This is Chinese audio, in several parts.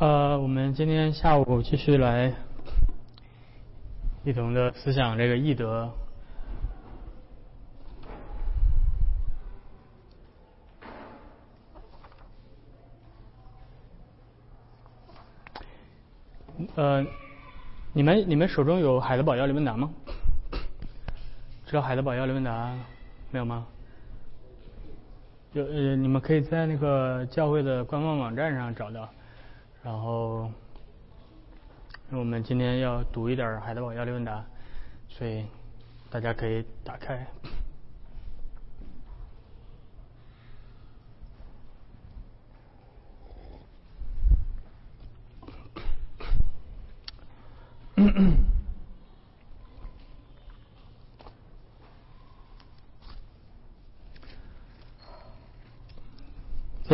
呃，我们今天下午继续来一同的思想这个义德。呃，你们你们手中有海德堡要理问答吗？知道海德堡要理问答没有吗？有呃，你们可以在那个教会的官方网站上找到。然后，我们今天要读一点海德堡压力问答，所以大家可以打开。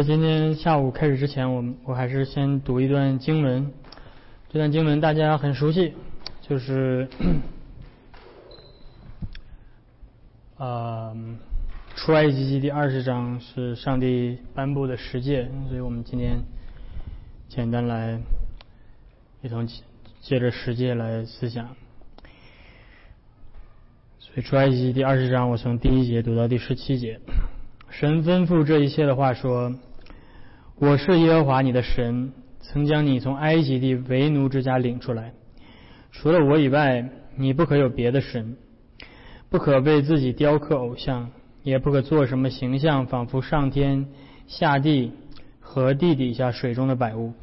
今天下午开始之前，我我还是先读一段经文。这段经文大家很熟悉，就是呃出埃及记第二十章是上帝颁布的十诫，所以我们今天简单来一同借着十诫来思想。所以出埃及记第二十章，我从第一节读到第十七节。神吩咐这一切的话说：“我是耶和华你的神，曾将你从埃及地为奴之家领出来。除了我以外，你不可有别的神，不可为自己雕刻偶像，也不可做什么形象，仿佛上天下地和地底下水中的百物。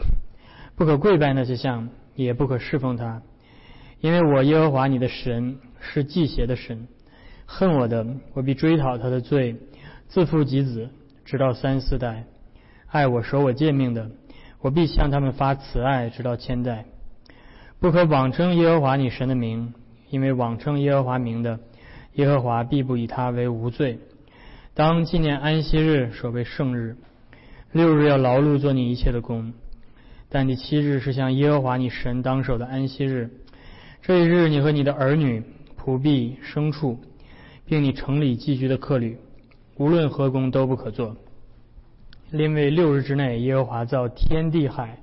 不可跪拜那些像，也不可侍奉他，因为我耶和华你的神是祭邪的神，恨我的，我必追讨他的罪。”自父及子，直到三四代；爱我、守我诫命的，我必向他们发慈爱，直到千代。不可妄称耶和华你神的名，因为妄称耶和华名的，耶和华必不以他为无罪。当纪念安息日，守为圣日。六日要劳碌做你一切的工，但第七日是向耶和华你神当守的安息日。这一日，你和你的儿女、仆婢、牲畜，并你城里寄居的客旅。无论何工都不可做，因为六日之内，耶和华造天地海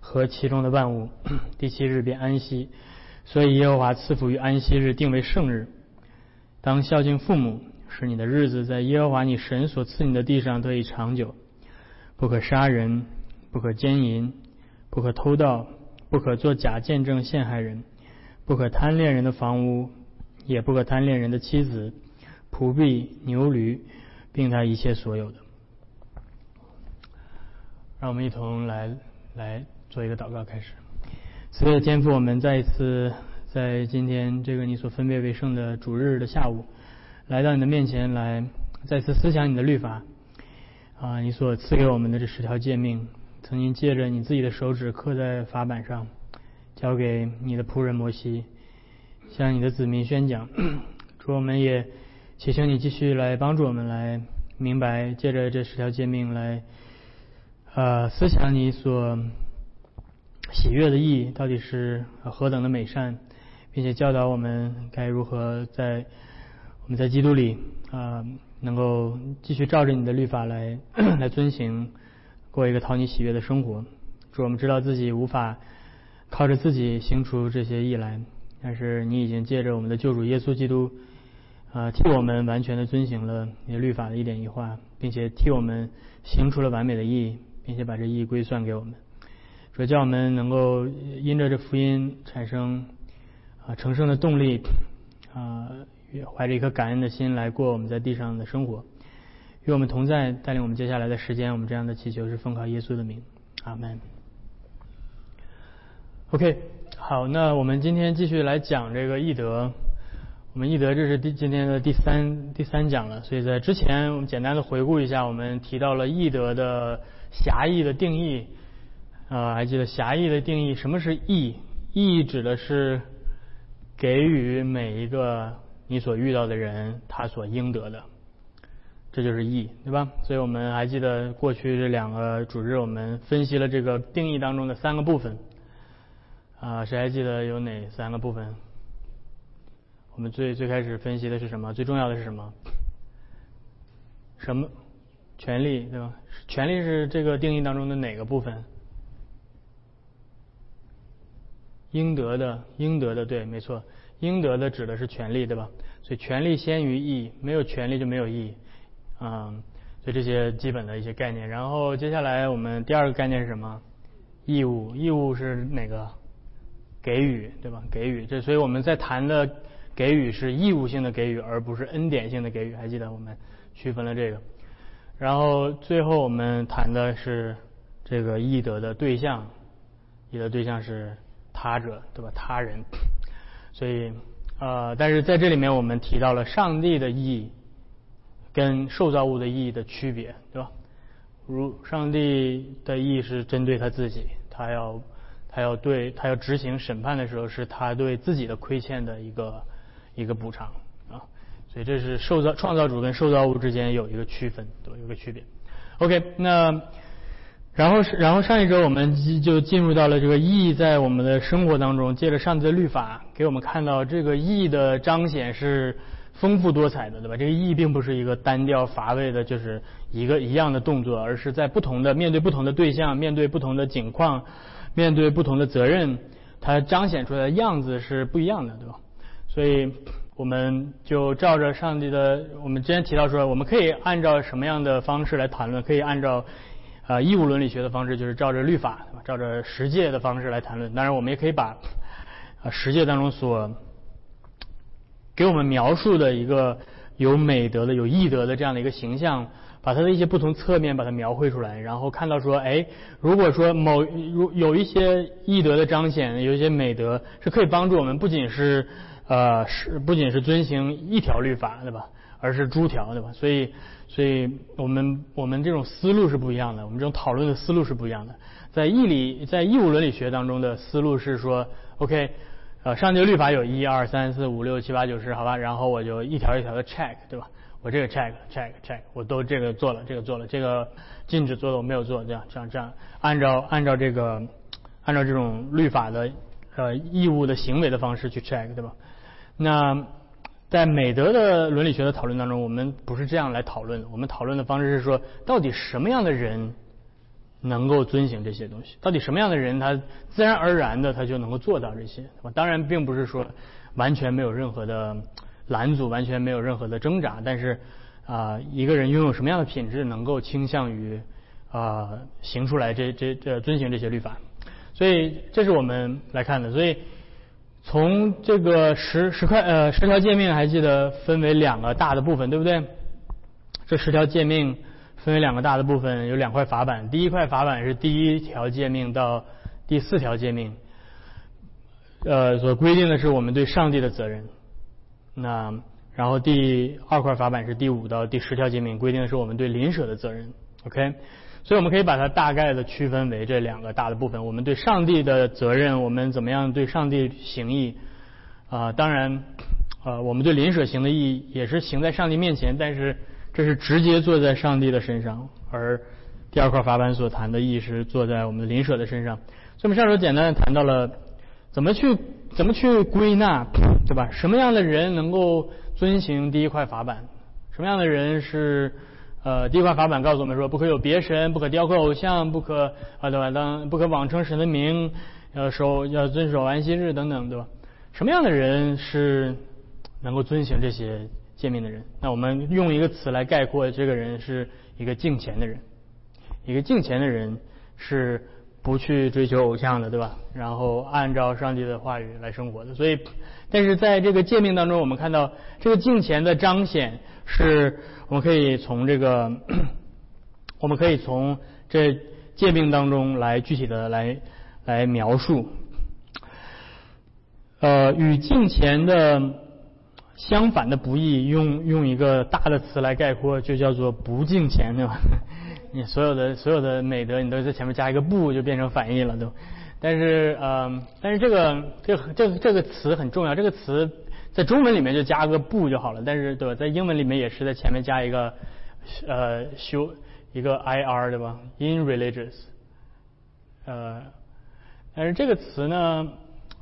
和其中的万物，第七日便安息，所以耶和华赐福于安息日，定为圣日。当孝敬父母，使你的日子在耶和华你神所赐你的地上得以长久。不可杀人，不可奸淫，不可偷盗，不可做假见证陷害人，不可贪恋人的房屋，也不可贪恋人的妻子、仆婢、牛驴。并他一切所有的，让我们一同来来做一个祷告开始。慈悲的天父，我们再一次在今天这个你所分别为圣的主日的下午，来到你的面前来再次思想你的律法啊，你所赐给我们的这十条诫命，曾经借着你自己的手指刻在法板上，交给你的仆人摩西，向你的子民宣讲。主，我们也。祈求你继续来帮助我们来明白，借着这十条诫命来，呃，思想你所喜悦的意义到底是何等的美善，并且教导我们该如何在我们在基督里啊，能够继续照着你的律法来 来遵行，过一个讨你喜悦的生活。主，我们知道自己无法靠着自己行出这些义来，但是你已经借着我们的救主耶稣基督。啊，替我们完全的遵行了你的律法的一点一画，并且替我们行出了完美的意义，并且把这意义归算给我们，说叫我们能够因着这福音产生啊成圣的动力啊，怀着一颗感恩的心来过我们在地上的生活，与我们同在，带领我们接下来的时间。我们这样的祈求是奉靠耶稣的名，阿门。OK，好，那我们今天继续来讲这个义德。我们易德这是第今天的第三第三讲了，所以在之前我们简单的回顾一下，我们提到了易德的狭义的定义，啊，还记得狭义的定义？什么是义？义指的是给予每一个你所遇到的人他所应得的，这就是义，对吧？所以我们还记得过去这两个主日，我们分析了这个定义当中的三个部分，啊，谁还记得有哪三个部分？我们最最开始分析的是什么？最重要的是什么？什么？权利，对吧？权利是这个定义当中的哪个部分？应得的，应得的，对，没错，应得的指的是权利，对吧？所以权利先于义，没有权利就没有义，嗯，所以这些基本的一些概念。然后接下来我们第二个概念是什么？义务，义务是哪个？给予，对吧？给予，这所以我们在谈的给予是义务性的给予，而不是恩典性的给予。还记得我们区分了这个。然后最后我们谈的是这个义德的对象，义的对象是他者，对吧？他人。所以呃，但是在这里面我们提到了上帝的义跟受造物的义的区别，对吧？如上帝的义是针对他自己，他要。他要对他要执行审判的时候，是他对自己的亏欠的一个一个补偿，所以这是受造创造主跟受造物之间有一个区分，对有个区别。OK，那然后是然后上一周我们就进入到了这个义在我们的生活当中，借着上帝的律法给我们看到这个义的彰显是丰富多彩的，对吧？这个义并不是一个单调乏味的，就是一个一样的动作，而是在不同的面对不同的对象，面对不同的境况。面对不同的责任，它彰显出来的样子是不一样的，对吧？所以我们就照着上帝的，我们之前提到说，我们可以按照什么样的方式来谈论？可以按照啊义务伦理学的方式，就是照着律法，照着实践的方式来谈论。当然，我们也可以把啊实践当中所给我们描述的一个有美德的、有义德的这样的一个形象。把它的一些不同侧面把它描绘出来，然后看到说，哎，如果说某如有一些义德的彰显，有一些美德是可以帮助我们，不仅是呃是不仅是遵行一条律法，对吧？而是诸条，对吧？所以，所以我们我们这种思路是不一样的，我们这种讨论的思路是不一样的。在义理在义务伦理学当中的思路是说，OK，呃，上帝律法有一二三四五六七八九十，好吧，然后我就一条一条的 check，对吧？我这个 check check check，我都这个做了，这个做了，这个禁止做的我没有做，这样这样这样，按照按照这个按照这种律法的呃义务的行为的方式去 check，对吧？那在美德的伦理学的讨论当中，我们不是这样来讨论的，我们讨论的方式是说，到底什么样的人能够遵行这些东西？到底什么样的人他自然而然的他就能够做到这些？当然，并不是说完全没有任何的。拦阻完全没有任何的挣扎，但是啊，一个人拥有什么样的品质，能够倾向于啊行出来这这这遵循这些律法，所以这是我们来看的。所以从这个十十块呃十条诫命，还记得分为两个大的部分，对不对？这十条诫命分为两个大的部分，有两块法板。第一块法板是第一条诫命到第四条诫命，呃，所规定的是我们对上帝的责任。那然后第二块法板是第五到第十条诫命，规定的是我们对邻舍的责任。OK，所以我们可以把它大概的区分为这两个大的部分：我们对上帝的责任，我们怎么样对上帝行义啊？当然，呃，我们对邻舍行的义也是行在上帝面前，但是这是直接坐在上帝的身上，而第二块法板所谈的义是坐在我们的邻舍的身上。所以我们上周简单的谈到了。怎么去怎么去归纳，对吧？什么样的人能够遵行第一块法板？什么样的人是呃第一块法板告诉我们说，不可有别神，不可雕刻偶像，不可啊对吧？当不可妄称神的名，要守要遵守安息日等等，对吧？什么样的人是能够遵循这些诫命的人？那我们用一个词来概括，这个人是一个敬虔的人。一个敬虔的人是。不去追求偶像的，对吧？然后按照上帝的话语来生活的。所以，但是在这个诫命当中，我们看到这个敬虔的彰显，是我们可以从这个，我们可以从这诫命当中来具体的来来描述。呃，与敬虔的相反的不义，用用一个大的词来概括，就叫做不敬虔，对吧？你所有的所有的美德，你都在前面加一个不，就变成反义了都。但是呃，但是这个这这这个词很重要，这个词在中文里面就加个不就好了。但是对吧，在英文里面也是在前面加一个呃修一个 i r 对吧？in religious，呃，但是这个词呢，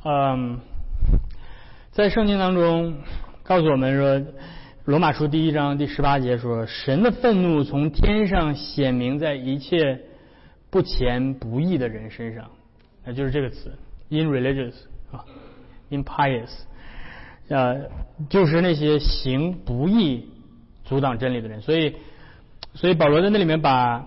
嗯，在圣经当中告诉我们说。罗马书第一章第十八节说：“神的愤怒从天上显明在一切不虔不义的人身上。”那就是这个词，in religious 啊，impious，呃，就是那些行不义、阻挡真理的人。所以，所以保罗在那里面把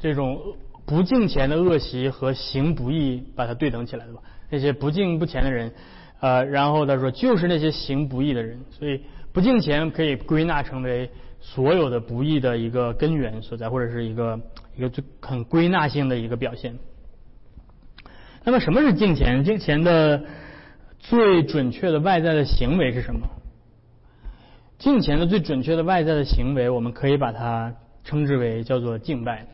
这种不敬虔的恶习和行不义把它对等起来，对吧？那些不敬不虔的人，呃，然后他说就是那些行不义的人。所以不敬虔可以归纳成为所有的不义的一个根源所在，或者是一个一个最很归纳性的一个表现。那么什么是敬虔？敬虔的最准确的外在的行为是什么？敬虔的最准确的外在的行为，我们可以把它称之为叫做敬拜。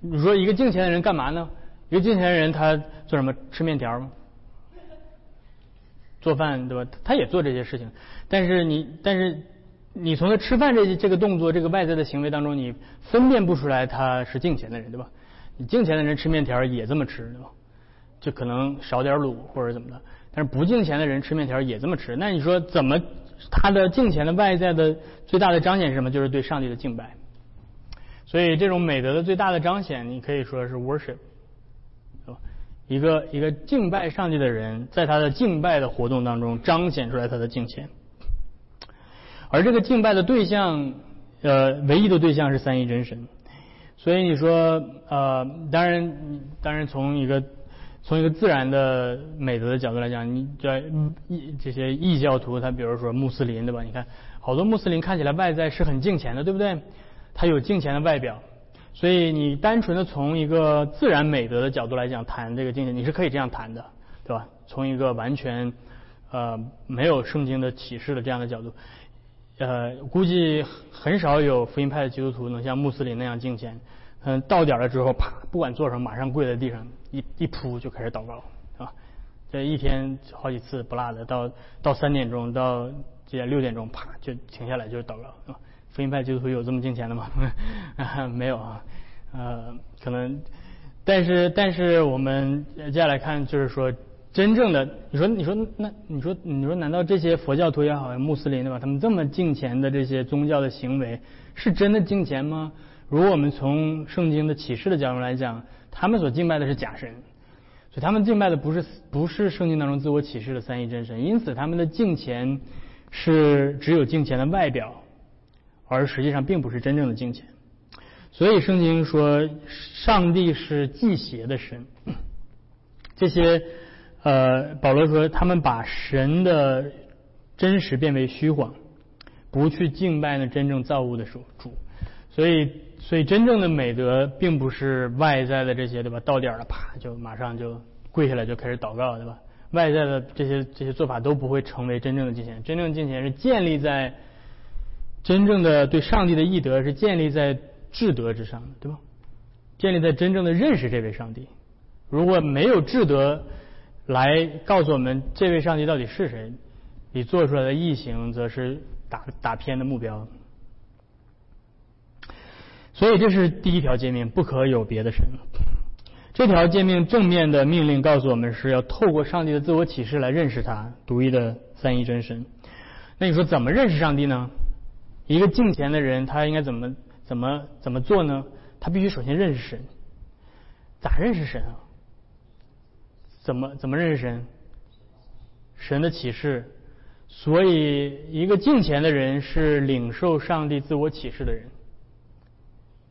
你说一个敬虔的人干嘛呢？一个敬虔的人他做什么？吃面条吗？做饭对吧？他也做这些事情，但是你但是你从他吃饭这这个动作这个外在的行为当中，你分辨不出来他是敬虔的人，对吧？你敬虔的人吃面条也这么吃，对吧？就可能少点卤或者怎么的。但是不敬虔的人吃面条也这么吃。那你说怎么他的敬虔的外在的最大的彰显是什么？就是对上帝的敬拜。所以这种美德的最大的彰显，你可以说是 worship，一个一个敬拜上帝的人，在他的敬拜的活动当中彰显出来他的敬虔。而这个敬拜的对象，呃，唯一的对象是三一真神。所以你说，呃，当然，当然从一个从一个自然的美德的角度来讲，你这异这些异教徒，他比如说穆斯林，对吧？你看好多穆斯林看起来外在是很敬虔的，对不对？他有敬虔的外表，所以你单纯的从一个自然美德的角度来讲谈这个敬虔，你是可以这样谈的，对吧？从一个完全呃没有圣经的启示的这样的角度。呃，估计很少有福音派的基督徒能像穆斯林那样敬虔。嗯，到点了之后，啪，不管做什么，马上跪在地上，一一扑就开始祷告，是吧？这一天好几次不落的，到到三点钟，到这六点钟，啪就停下来就祷告，是吧？福音派基督徒有这么敬虔的吗？没有啊，呃，可能，但是但是我们接下来看，就是说。真正的，你说，你说，那你说，你说，难道这些佛教徒也好，穆斯林对吧？他们这么敬虔的这些宗教的行为，是真的敬虔吗？如果我们从圣经的启示的角度来讲，他们所敬拜的是假神，所以他们敬拜的不是不是圣经当中自我启示的三一真神，因此他们的敬虔是只有敬虔的外表，而实际上并不是真正的敬虔。所以圣经说，上帝是祭邪的神，这些。呃，保罗说，他们把神的真实变为虚晃，不去敬拜那真正造物的主。主，所以，所以真正的美德并不是外在的这些，对吧？到点了，啪，就马上就跪下来就开始祷告，对吧？外在的这些这些做法都不会成为真正的敬虔。真正敬虔是建立在真正的对上帝的义德，是建立在智德之上的，对吧？建立在真正的认识这位上帝。如果没有智德，来告诉我们这位上帝到底是谁？你做出来的异形则是打打偏的目标。所以这是第一条诫命，不可有别的神。这条诫命正面的命令告诉我们是要透过上帝的自我启示来认识他独一的三一真神。那你说怎么认识上帝呢？一个敬虔的人他应该怎么怎么怎么做呢？他必须首先认识神。咋认识神啊？怎么怎么认识神？神的启示，所以一个敬虔的人是领受上帝自我启示的人，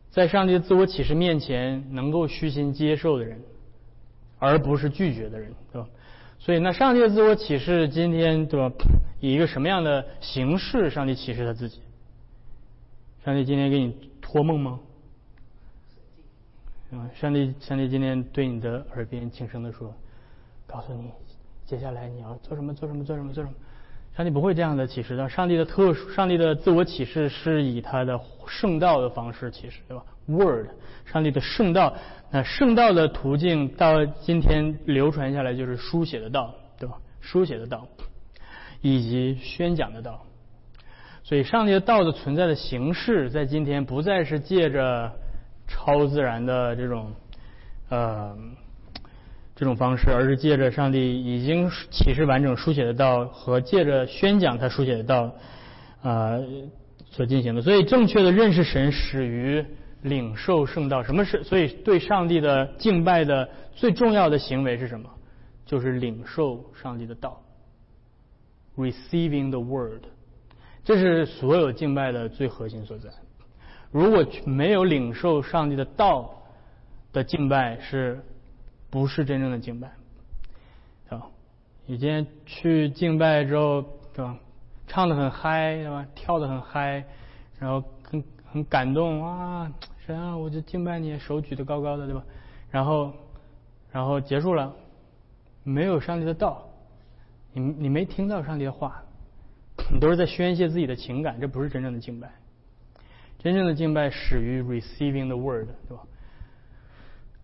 在上帝自我启示面前能够虚心接受的人，而不是拒绝的人，对吧？所以那上帝的自我启示今天对吧？以一个什么样的形式？上帝启示他自己？上帝今天给你托梦吗？啊，上帝上帝今天对你的耳边轻声的说。告诉你，接下来你要做什么？做什么？做什么？做什么？上帝不会这样的启示的。上帝的特殊，上帝的自我启示是以他的圣道的方式启示，对吧？Word，上帝的圣道。那圣道的途径到今天流传下来就是书写的道，对吧？书写的道，以及宣讲的道。所以，上帝的道的存在的形式，在今天不再是借着超自然的这种，呃。这种方式，而是借着上帝已经启示完整书写的道和借着宣讲他书写的道啊所进行的。所以，正确的认识神始于领受圣道。什么是？所以，对上帝的敬拜的最重要的行为是什么？就是领受上帝的道，receiving the word，这是所有敬拜的最核心所在。如果没有领受上帝的道的敬拜，是不是真正的敬拜？啊，你今天去敬拜之后，对吧？唱的很嗨，对吧？跳的很嗨，然后很很感动啊，神啊，我就敬拜你，手举得高高的，对吧？然后，然后结束了，没有上帝的道，你你没听到上帝的话，你都是在宣泄自己的情感，这不是真正的敬拜。真正的敬拜始于 receiving the word，对吧？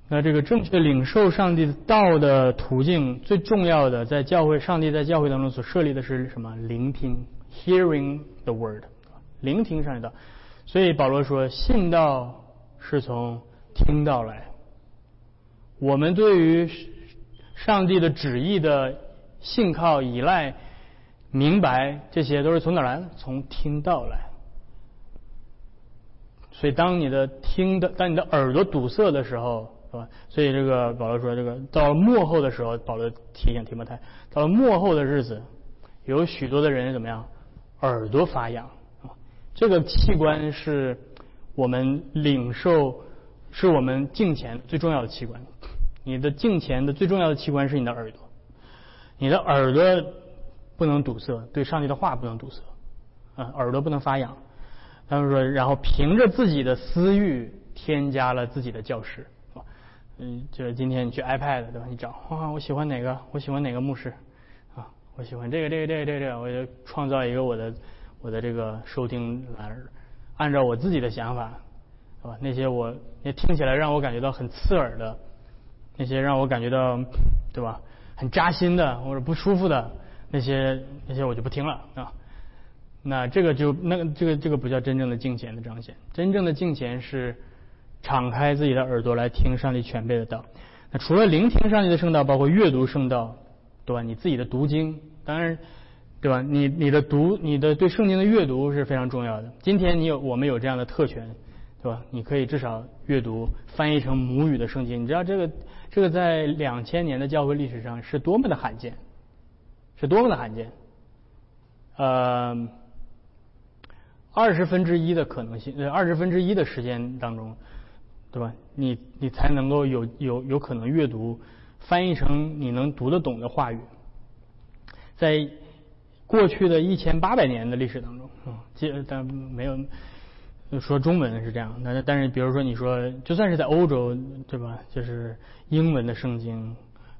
那这个正确领受上帝的道的途径，最重要的在教会，上帝在教会当中所设立的是什么？聆听，hearing the word，聆听上帝的。所以保罗说，信道是从听到来。我们对于上帝的旨意的信靠、依赖、明白，这些都是从哪来的？从听到来。所以，当你的听的，当你的耳朵堵塞的时候，是吧？所以这个保罗说，这个到了末后的时候，保罗提醒提摩太，到了末后的日子，有许多的人怎么样？耳朵发痒啊！这个器官是我们领受，是我们镜前最重要的器官。你的镜前的最重要的器官是你的耳朵，你的耳朵不能堵塞，对上帝的话不能堵塞啊，耳朵不能发痒。他们说，然后凭着自己的私欲添加了自己的教室，是吧？嗯，就是今天你去 iPad 对吧？你找啊，我喜欢哪个？我喜欢哪个牧师？啊，我喜欢这个这个这个这个，我就创造一个我的我的这个收听栏，按照我自己的想法，是吧？那些我那听起来让我感觉到很刺耳的，那些让我感觉到对吧？很扎心的或者不舒服的那些那些我就不听了啊。那这个就那个这个这个不叫真正的敬虔的彰显，真正的敬虔是敞开自己的耳朵来听上帝全备的道。那除了聆听上帝的圣道，包括阅读圣道，对吧？你自己的读经，当然，对吧？你你的读你的对圣经的阅读是非常重要的。今天你有我们有这样的特权，对吧？你可以至少阅读翻译成母语的圣经。你知道这个这个在两千年的教会历史上是多么的罕见，是多么的罕见，呃。二十分之一的可能性，呃，二十分之一的时间当中，对吧？你你才能够有有有可能阅读翻译成你能读得懂的话语，在过去的一千八百年的历史当中，啊，这但没有说中文是这样，那但是比如说你说，就算是在欧洲，对吧？就是英文的圣经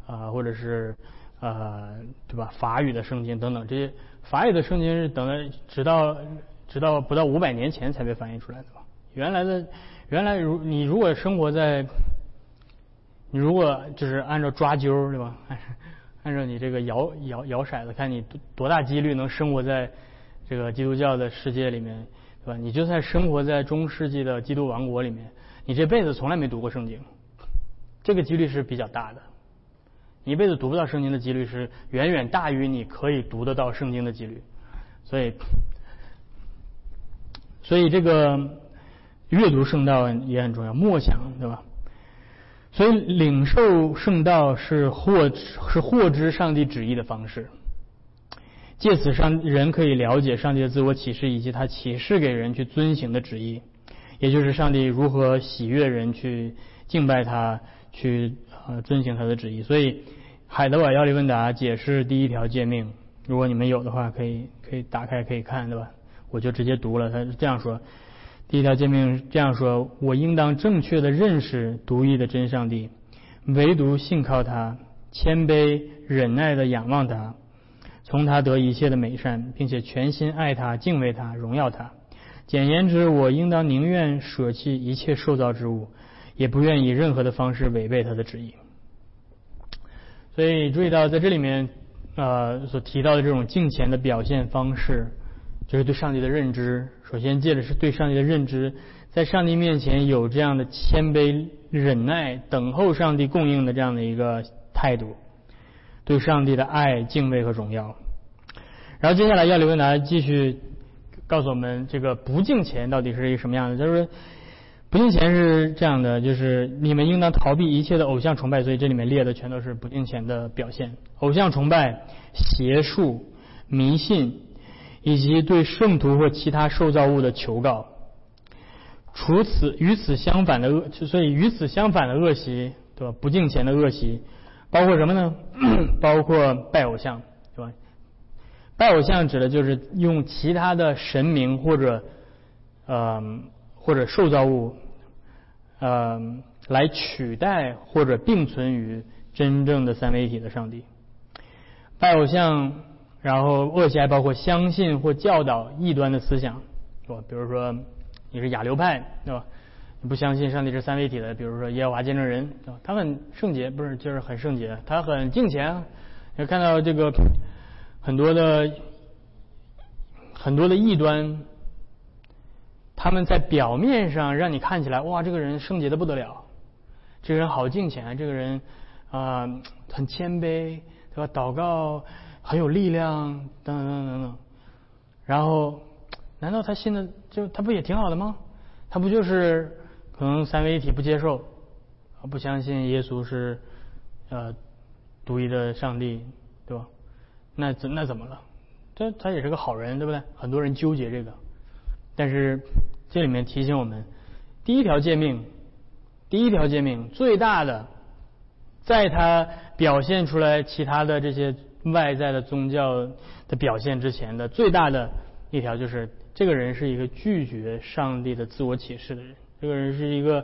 啊，或者是呃，对吧？法语的圣经等等这些，法语的圣经是等到直到。直到不到五百年前才被翻译出来的吧？原来的，原来如你如果生活在，你如果就是按照抓阄对吧？按照你这个摇摇摇骰子，看你多大几率能生活在这个基督教的世界里面，对吧？你就算生活在中世纪的基督王国里面，你这辈子从来没读过圣经，这个几率是比较大的。一辈子读不到圣经的几率是远远大于你可以读得到圣经的几率，所以。所以这个阅读圣道也很重要，默想，对吧？所以领受圣道是获是获知上帝旨意的方式，借此上人可以了解上帝的自我启示以及他启示给人去遵行的旨意，也就是上帝如何喜悦人去敬拜他，去呃遵行他的旨意。所以海德堡要理问答解释第一条诫命，如果你们有的话，可以可以打开可以看，对吧？我就直接读了，他是这样说：第一条诫命这样说，我应当正确的认识独一的真上帝，唯独信靠他，谦卑忍耐的仰望他，从他得一切的美善，并且全心爱他、敬畏他、荣耀他。简言之，我应当宁愿舍弃一切受造之物，也不愿以任何的方式违背他的旨意。所以注意到在这里面，呃，所提到的这种敬虔的表现方式。就是对上帝的认知，首先借的是对上帝的认知，在上帝面前有这样的谦卑、忍耐、等候上帝供应的这样的一个态度，对上帝的爱、敬畏和荣耀。然后接下来要刘文达继续告诉我们，这个不敬虔到底是一个什么样的？就是不敬虔是这样的，就是你们应当逃避一切的偶像崇拜，所以这里面列的全都是不敬虔的表现：偶像崇拜、邪术、迷信，以及对圣徒或其他受造物的求告。除此与此相反的恶，所以与此相反的恶习，对吧？不敬虔的恶习，包括什么呢？包括拜偶像，对吧？拜偶像指的就是用其他的神明或者呃或者受造物呃来取代或者并存于真正的三位一体的上帝。拜偶像，然后恶习还包括相信或教导异端的思想，是吧？比如说。你是亚流派，对吧？你不相信上帝是三位一体的，比如说耶和华见证人，对吧？他很圣洁，不是就是很圣洁，他很敬虔。你看到这个很多的很多的异端，他们在表面上让你看起来，哇，这个人圣洁的不得了，这个人好敬虔，这个人啊很谦卑，对吧？祷告很有力量，等等等等等，然后。难道他信的就他不也挺好的吗？他不就是可能三位一体不接受，不相信耶稣是呃独一的上帝，对吧？那怎那怎么了？这他也是个好人，对不对？很多人纠结这个，但是这里面提醒我们，第一条诫命，第一条诫命最大的，在他表现出来其他的这些外在的宗教的表现之前的最大的一条就是。这个人是一个拒绝上帝的自我启示的人，这个人是一个，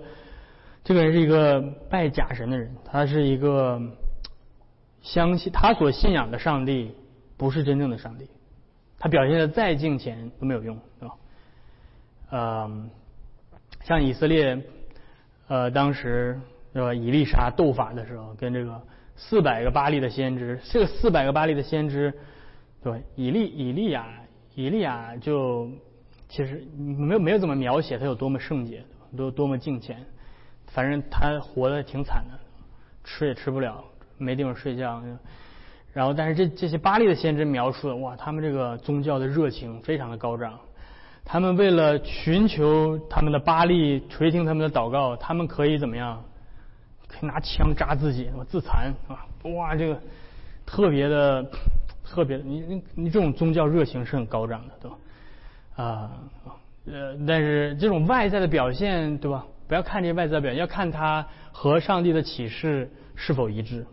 这个人是一个拜假神的人，他是一个相信他所信仰的上帝不是真正的上帝，他表现的再敬虔都没有用，对吧？嗯，像以色列，呃，当时对吧？以利沙斗法的时候，跟这个四百个巴利的先知，这个四百个巴利的先知，对以利以利亚。以利亚就其实没有没有怎么描写他有多么圣洁，多多么敬虔，反正他活的挺惨的，吃也吃不了，没地方睡觉。然后，但是这这些巴利的先知描述的，哇，他们这个宗教的热情非常的高涨，他们为了寻求他们的巴利垂听他们的祷告，他们可以怎么样？可以拿枪扎自己，自残啊！哇，这个特别的。特别，你你你这种宗教热情是很高涨的，对吧？啊，呃，但是这种外在的表现，对吧？不要看这些外在表现，要看他和上帝的启示是否一致。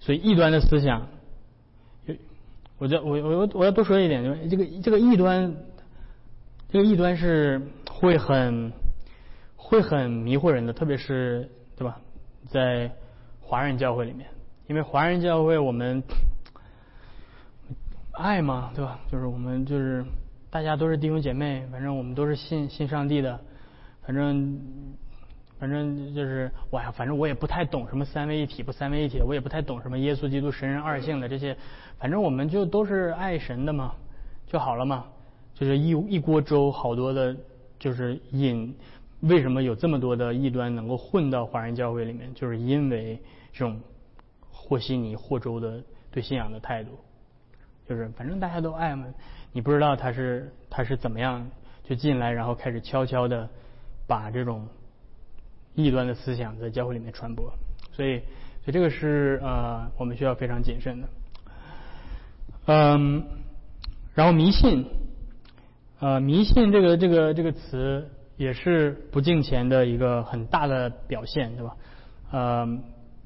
所以异端的思想，我我我我我要多说一点，就是这个这个异端，这个异端是会很会很迷惑人的，特别是对吧？在华人教会里面。因为华人教会我们爱嘛，对吧？就是我们就是大家都是弟兄姐妹，反正我们都是信信上帝的，反正反正就是我呀，反正我也不太懂什么三位一体不三位一体的，我也不太懂什么耶稣基督神人二性的这些，反正我们就都是爱神的嘛，就好了嘛。就是一一锅粥，好多的，就是引为什么有这么多的异端能够混到华人教会里面，就是因为这种。和稀泥、和粥的对信仰的态度，就是反正大家都爱嘛，你不知道他是他是怎么样就进来，然后开始悄悄的把这种异端的思想在教会里面传播，所以所以这个是呃我们需要非常谨慎的。嗯，然后迷信，呃迷信这个这个这个词也是不敬虔的一个很大的表现，对吧？呃，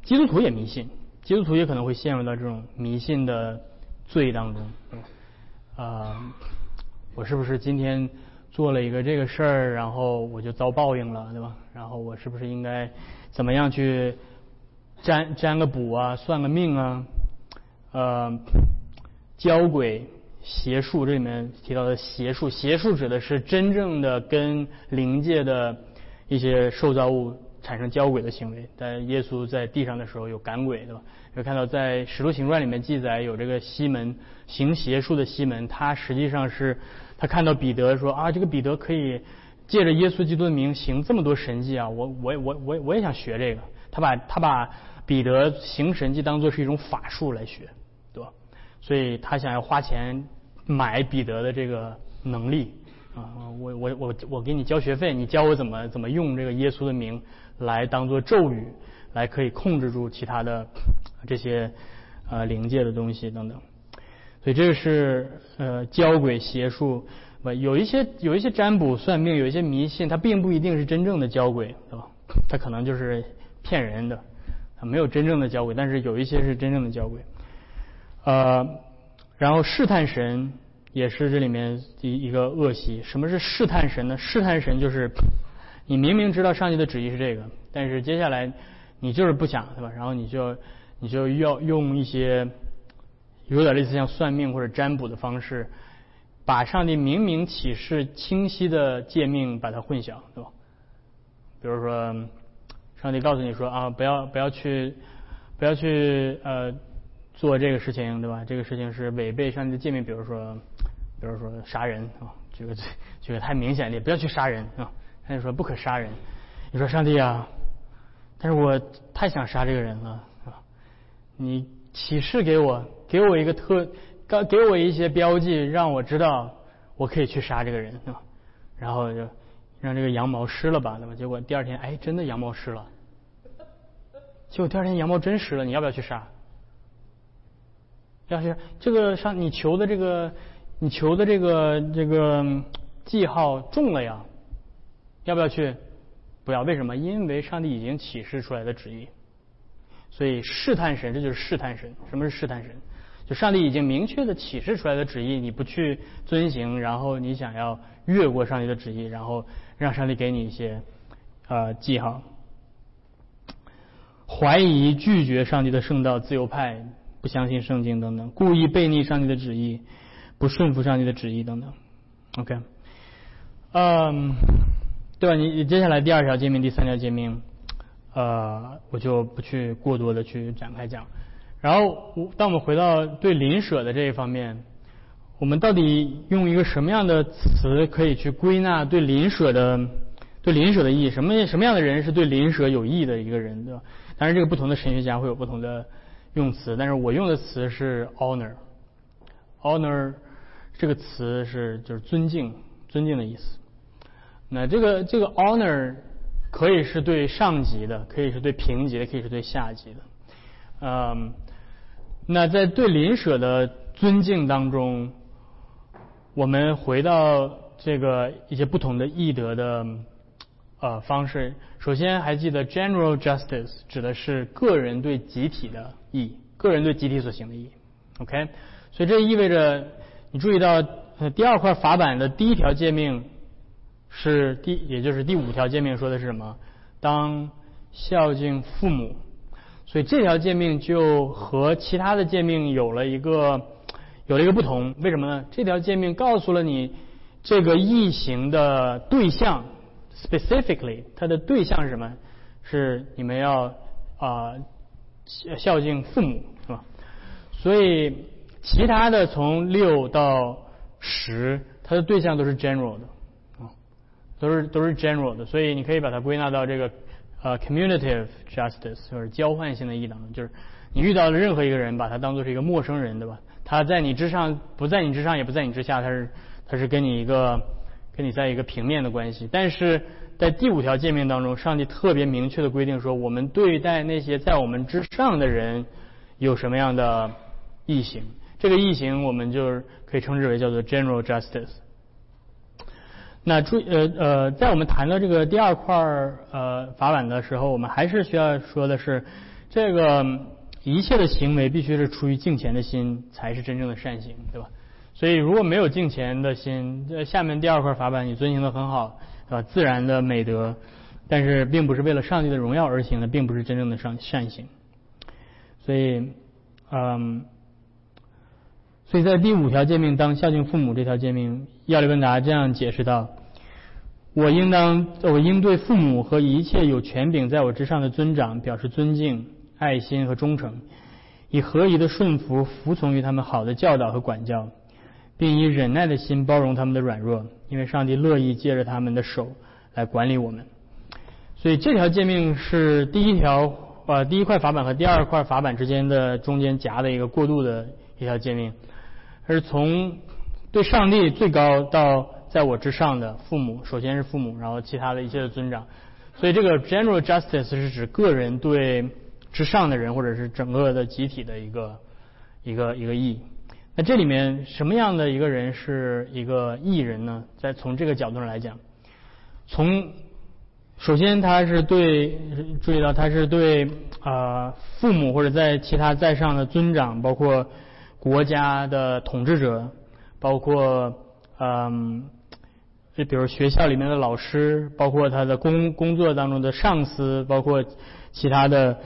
基督徒也迷信。基督徒也可能会陷入到这种迷信的罪当中，啊，我是不是今天做了一个这个事儿，然后我就遭报应了，对吧？然后我是不是应该怎么样去占占个卜啊，算个命啊？呃，交鬼、邪术，这里面提到的邪术，邪术指的是真正的跟灵界的一些受造物。产生交鬼的行为，但耶稣在地上的时候有赶鬼，对吧？有看到在《使徒行传》里面记载有这个西门行邪术的西门，他实际上是他看到彼得说啊，这个彼得可以借着耶稣基督的名行这么多神迹啊，我我我我我也想学这个。他把他把彼得行神迹当做是一种法术来学，对吧？所以他想要花钱买彼得的这个能力，啊，我我我我给你交学费，你教我怎么怎么用这个耶稣的名来当做咒语，来可以控制住其他的这些呃灵界的东西等等。所以这个是呃交鬼邪术，不有一些有一些占卜算命，有一些迷信，它并不一定是真正的交鬼，对吧？它可能就是骗人的，它没有真正的交鬼，但是有一些是真正的交鬼。呃，然后试探神也是这里面一一个恶习。什么是试探神呢？试探神就是你明明知道上帝的旨意是这个，但是接下来你就是不想，对吧？然后你就你就要用一些有点类似像算命或者占卜的方式，把上帝明明启示清晰的诫命把它混淆，对吧？比如说，上帝告诉你说啊，不要不要去不要去呃。做这个事情，对吧？这个事情是违背上帝的诫命，比如说，比如说杀人啊，这个这个太明显了，不要去杀人啊。他就说不可杀人。你说上帝啊，但是我太想杀这个人了！你启示给我，给我一个特，给给我一些标记，让我知道我可以去杀这个人对吧。然后就让这个羊毛湿了吧，那么结果第二天，哎，真的羊毛湿了。结果第二天羊毛真湿了，你要不要去杀？要是这个上你求的这个，你求的这个这个记号中了呀，要不要去？不要，为什么？因为上帝已经启示出来的旨意，所以试探神，这就是试探神。什么是试探神？就上帝已经明确的启示出来的旨意，你不去遵行，然后你想要越过上帝的旨意，然后让上帝给你一些呃记号，怀疑拒绝上帝的圣道，自由派。不相信圣经等等，故意背逆上帝的旨意，不顺服上帝的旨意等等。OK，嗯，对吧？你接下来第二条诫命、第三条诫命，呃，我就不去过多的去展开讲。然后，当我们回到对邻舍的这一方面，我们到底用一个什么样的词可以去归纳对邻舍的对邻舍的意义？什么什么样的人是对邻舍有益的一个人，对吧？当然，这个不同的神学家会有不同的。用词，但是我用的词是 honor。honor 这个词是就是尊敬、尊敬的意思。那这个这个 honor 可以是对上级的，可以是对平级的，可以是对下级的。嗯，那在对邻舍的尊敬当中，我们回到这个一些不同的义德的。呃，方式首先还记得 general justice 指的是个人对集体的义，个人对集体所行的义，OK，所以这意味着你注意到呃第二块法版的第一条诫命是第，也就是第五条诫命说的是什么？当孝敬父母，所以这条诫命就和其他的诫命有了一个有了一个不同，为什么呢？这条诫命告诉了你这个异行的对象。Specifically，它的对象是什么？是你们要啊孝敬父母，是吧？所以其他的从六到十，它的对象都是 general 的，都是都是 general 的。所以你可以把它归纳到这个呃 commutative justice，就是交换性的义当中，就是你遇到的任何一个人，把他当做是一个陌生人，对吧？他在你之上，不在你之上，也不在你之下，他是他是跟你一个。跟你在一个平面的关系，但是在第五条诫命当中，上帝特别明确的规定说，我们对待那些在我们之上的人有什么样的异行？这个异行我们就是可以称之为叫做 general justice。那注呃呃，在我们谈到这个第二块呃法板的时候，我们还是需要说的是，这个一切的行为必须是出于敬虔的心，才是真正的善行，对吧？所以，如果没有敬虔的心，这下面第二块法板你遵行的很好，是吧？自然的美德，但是并不是为了上帝的荣耀而行的，并不是真正的善善行。所以，嗯，所以在第五条诫命当孝敬父母这条诫命，亚里文达这样解释道：我应当，我应对父母和一切有权柄在我之上的尊长表示尊敬、爱心和忠诚，以合宜的顺服服从于他们好的教导和管教。并以忍耐的心包容他们的软弱，因为上帝乐意借着他们的手来管理我们。所以这条诫命是第一条，呃，第一块法板和第二块法板之间的中间夹的一个过渡的一条诫命，是从对上帝最高到在我之上的父母，首先是父母，然后其他的一切的尊长。所以这个 general justice 是指个人对之上的人或者是整个的集体的一个一个一个义。那这里面什么样的一个人是一个义人呢？在从这个角度上来讲，从首先他是对注意到他是对啊父母或者在其他在上的尊长，包括国家的统治者，包括嗯，就比如学校里面的老师，包括他的工工作当中的上司，包括其他的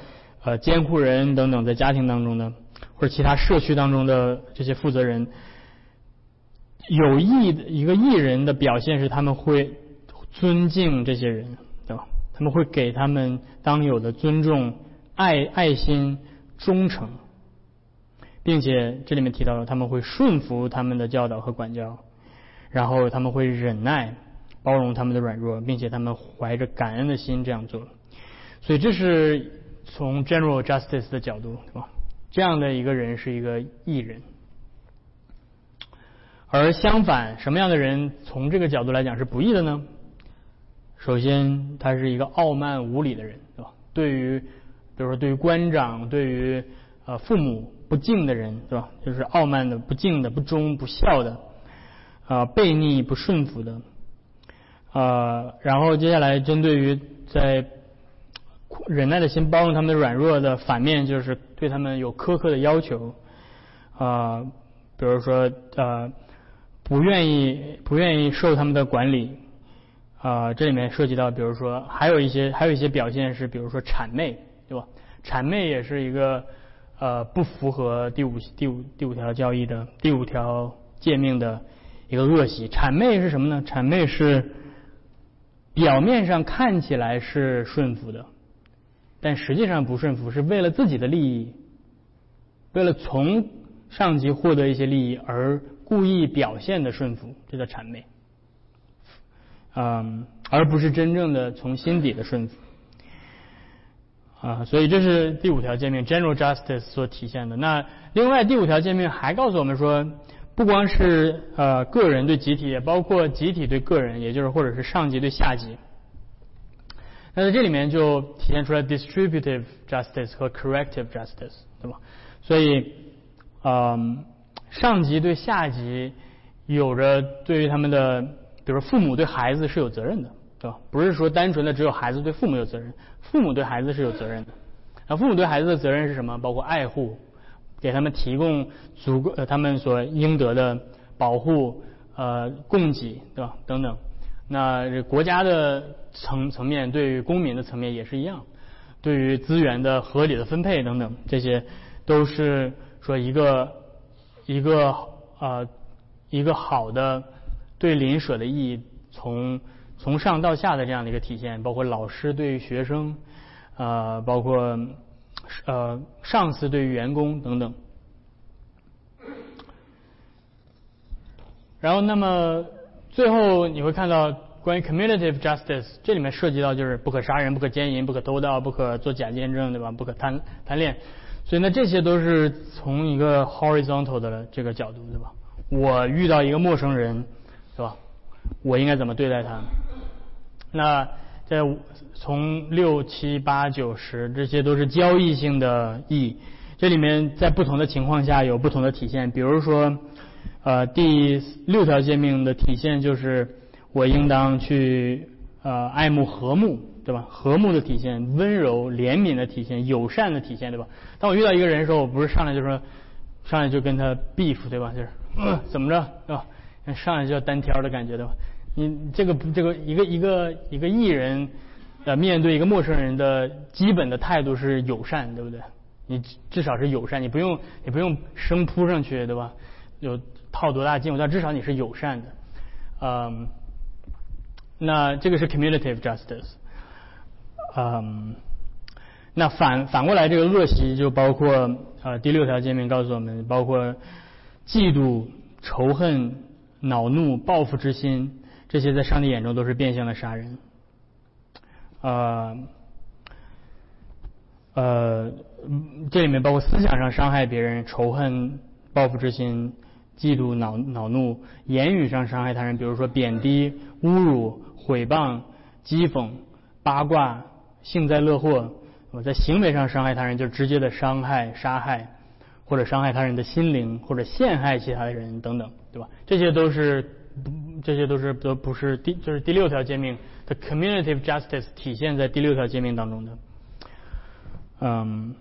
呃监护人等等，在家庭当中的。或者其他社区当中的这些负责人，有意的一个艺人的表现是他们会尊敬这些人，对吧？他们会给他们当有的尊重、爱、爱心、忠诚，并且这里面提到了他们会顺服他们的教导和管教，然后他们会忍耐、包容他们的软弱，并且他们怀着感恩的心这样做。所以这是从 general justice 的角度，对吧？这样的一个人是一个艺人，而相反，什么样的人从这个角度来讲是不义的呢？首先，他是一个傲慢无礼的人，对吧？对于，比如说对于官长、对于呃父母不敬的人，对吧？就是傲慢的、不敬的、不忠不孝的，啊，悖逆不顺服的，啊，然后接下来针对于在。忍耐的心，包容他们的软弱的反面，就是对他们有苛刻的要求，啊，比如说呃，不愿意不愿意受他们的管理，啊，这里面涉及到，比如说还有一些还有一些表现是，比如说谄媚，对吧？谄媚也是一个呃不符合第五第五第五条教义的第五条诫命的一个恶习。谄媚是什么呢？谄媚是表面上看起来是顺服的。但实际上不顺服，是为了自己的利益，为了从上级获得一些利益而故意表现的顺服，这叫谄媚，嗯，而不是真正的从心底的顺服，啊，所以这是第五条诫命 general justice 所体现的。那另外第五条诫命还告诉我们说，不光是呃个人对集体，也包括集体对个人，也就是或者是上级对下级。那在这里面就体现出来 distributive justice 和 corrective justice，对吧？所以，嗯，上级对下级有着对于他们的，比如父母对孩子是有责任的，对吧？不是说单纯的只有孩子对父母有责任，父母对孩子是有责任的。那父母对孩子的责任是什么？包括爱护，给他们提供足够呃他们所应得的保护，呃，供给，对吧？等等。那国家的层层面，对于公民的层面也是一样，对于资源的合理的分配等等，这些都是说一个一个呃一个好的对邻舍的意义，从从上到下的这样的一个体现，包括老师对于学生，呃，包括呃上司对于员工等等。然后，那么。最后你会看到关于 commutative justice，这里面涉及到就是不可杀人、不可奸淫、不可偷盗、不可做假见证，对吧？不可贪贪恋，所以呢，这些都是从一个 horizontal 的这个角度，对吧？我遇到一个陌生人，对吧？我应该怎么对待他？那在从六七八九十，这些都是交易性的义，这里面在不同的情况下有不同的体现，比如说。呃，第六条诫命的体现就是我应当去呃爱慕和睦，对吧？和睦的体现，温柔、怜悯的体现，友善的体现，对吧？当我遇到一个人的时候，我不是上来就说，上来就跟他 beef，对吧？就是怎么着，对吧？上来就要单挑的感觉，对吧？你这个这个一个一个一个艺人呃面对一个陌生人的基本的态度是友善，对不对？你至少是友善，你不用你不用生扑上去，对吧？有。套多大劲？但至少你是友善的，嗯，那这个是 commutative justice，嗯，那反反过来这个恶习就包括呃第六条诫命告诉我们，包括嫉妒、仇恨、恼怒、报复之心，这些在上帝眼中都是变相的杀人，呃，呃，这里面包括思想上伤害别人、仇恨、报复之心。嫉妒、恼恼怒；言语上伤害他人，比如说贬低、侮辱、毁谤、讥讽、八卦、幸灾乐祸；我在行为上伤害他人，就直接的伤害、杀害，或者伤害他人的心灵，或者陷害其他人等等，对吧？这些都是，这些都是都不是第，就是第六条诫命的 community of justice 体现在第六条诫命当中的。嗯，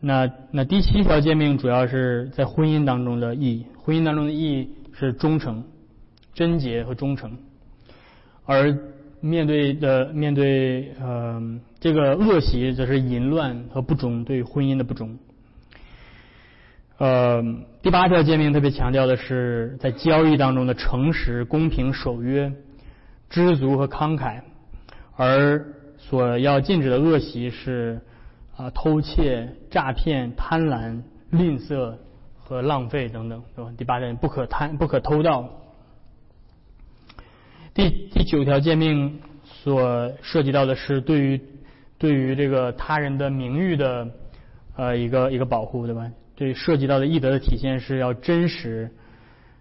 那那第七条诫命主要是在婚姻当中的意义，婚姻当中的意义是忠诚、贞洁和忠诚，而面对的面对呃这个恶习则是淫乱和不忠，对婚姻的不忠。呃，第八条诫命特别强调的是在交易当中的诚实、公平、守约、知足和慷慨，而所要禁止的恶习是。啊，偷窃、诈骗、贪婪、吝啬和浪费等等，对吧？第八点，不可贪，不可偷盗。第第九条诫命所涉及到的是对于对于这个他人的名誉的呃一个一个保护，对吧？对涉及到的义德的体现是要真实、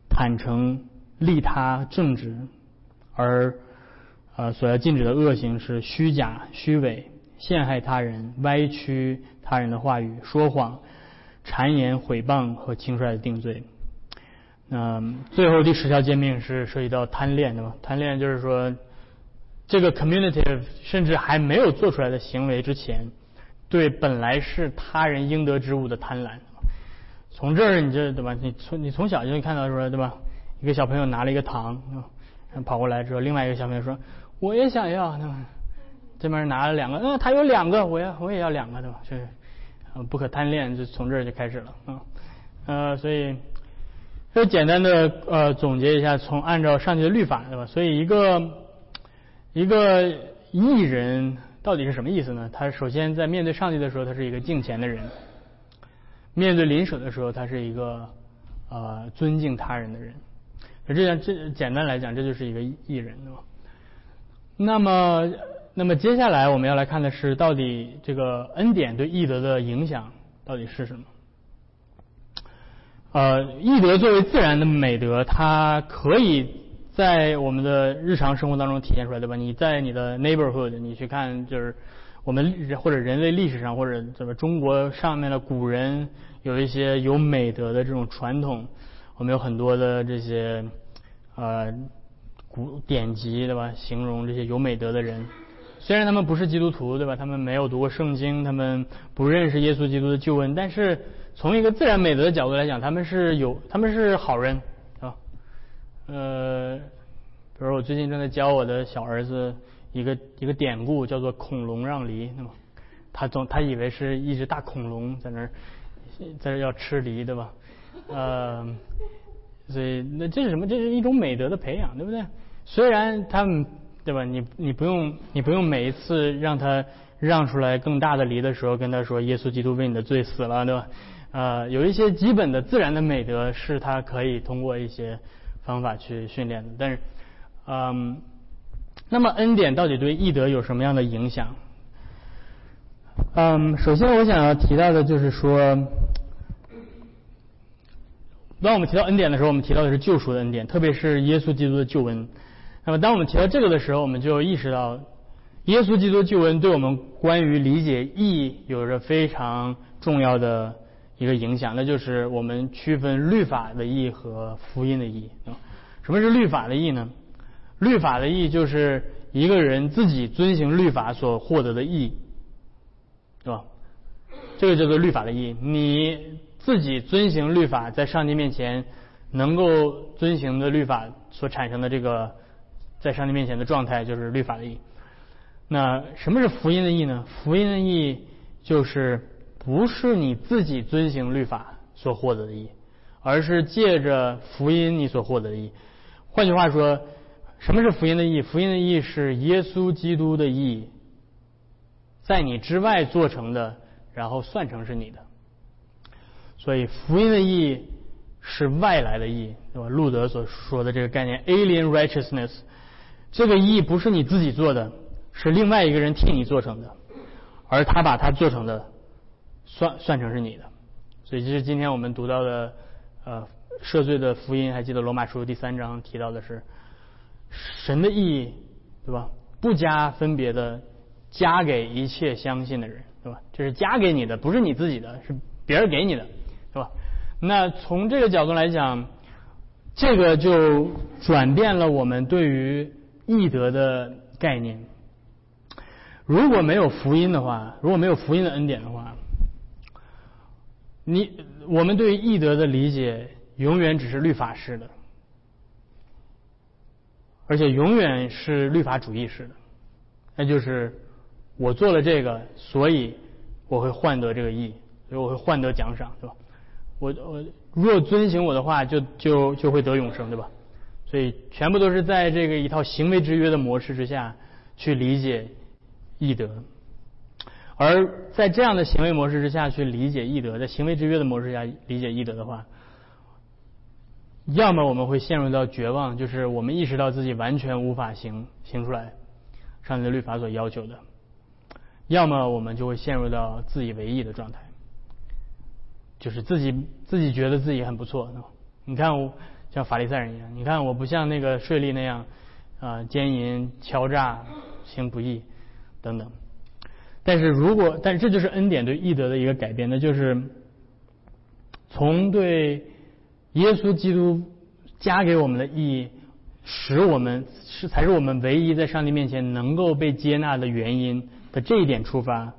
坦诚、利他、正直，而呃所要禁止的恶行是虚假、虚伪。陷害他人、歪曲他人的话语、说谎、谗言、毁谤和轻率的定罪。那最后第十条诫命是涉及到贪恋，的嘛？贪恋就是说，这个 community 甚至还没有做出来的行为之前，对本来是他人应得之物的贪婪。从这儿你这对吧？你从你从小就能看到说对吧？一个小朋友拿了一个糖，跑过来之后，另外一个小朋友说：“我也想要。”对吧？这边拿了两个，嗯，他有两个，我要我也要两个，对吧？就是，不可贪恋，就从这儿就开始了，啊，呃，所以，就简单的呃总结一下，从按照上帝的律法，对吧？所以一个一个艺人到底是什么意思呢？他首先在面对上帝的时候，他是一个敬虔的人；面对邻舍的时候，他是一个呃尊敬他人的人。这样这简单来讲，这就是一个艺人，对吧？那么。那么接下来我们要来看的是，到底这个恩典对义德的影响到底是什么？呃，义德作为自然的美德，它可以在我们的日常生活当中体现出来，对吧？你在你的 neighborhood，你去看，就是我们或者人类历史上，或者怎么中国上面的古人有一些有美德的这种传统，我们有很多的这些呃古典籍，对吧？形容这些有美德的人。虽然他们不是基督徒，对吧？他们没有读过圣经，他们不认识耶稣基督的救恩，但是从一个自然美德的角度来讲，他们是有，他们是好人啊。呃，比如我最近正在教我的小儿子一个一个典故，叫做“恐龙让梨”，那么他总他以为是一只大恐龙在那儿在这要吃梨，对吧？呃，所以那这是什么？这是一种美德的培养，对不对？虽然他们。对吧？你你不用你不用每一次让他让出来更大的梨的时候，跟他说耶稣基督为你的罪死了，对吧？呃，有一些基本的自然的美德是他可以通过一些方法去训练的。但是，嗯，那么恩典到底对义德有什么样的影响？嗯，首先我想要提到的就是说，当我们提到恩典的时候，我们提到的是救赎的恩典，特别是耶稣基督的救恩。那么，当我们提到这个的时候，我们就意识到，耶稣基督救恩对我们关于理解义有着非常重要的一个影响，那就是我们区分律法的义和福音的义。什么是律法的义呢？律法的义就是一个人自己遵行律法所获得的义，是吧？这个叫做律法的义。你自己遵行律法，在上帝面前能够遵行的律法所产生的这个。在上帝面前的状态就是律法的义。那什么是福音的义呢？福音的义就是不是你自己遵行律法所获得的义，而是借着福音你所获得的义。换句话说，什么是福音的义？福音的义是耶稣基督的义，在你之外做成的，然后算成是你的。所以福音的义是外来的义，对吧？路德所说的这个概念，alien righteousness。这个义不是你自己做的，是另外一个人替你做成的，而他把他做成的算算成是你的，所以这是今天我们读到的呃赦罪的福音，还记得罗马书第三章提到的是神的意义，对吧？不加分别的加给一切相信的人，对吧？这是加给你的，不是你自己的，是别人给你的，对吧？那从这个角度来讲，这个就转变了我们对于义德的概念。如果没有福音的话，如果没有福音的恩典的话，你我们对义德的理解永远只是律法式的。而且永远是律法主义式的，那就是我做了这个，所以我会换得这个义，所以我会换得奖赏，对吧？我我若遵行我的话，就就就会得永生，对吧？所以全部都是在这个一套行为制约的模式之下去理解义德，而在这样的行为模式之下去理解义德，在行为制约的模式下理解义德的话。要么我们会陷入到绝望，就是我们意识到自己完全无法行行出来上帝的律法所要求的；要么我们就会陷入到自以为意的状态，就是自己自己觉得自己很不错。你看，我像法利赛人一样，你看我不像那个税吏那样啊奸淫、敲诈、行不义等等。但是如果，但这就是恩典对义德的一个改变，那就是从对。耶稣基督加给我们的意义，使我们是才是我们唯一在上帝面前能够被接纳的原因的这一点出发。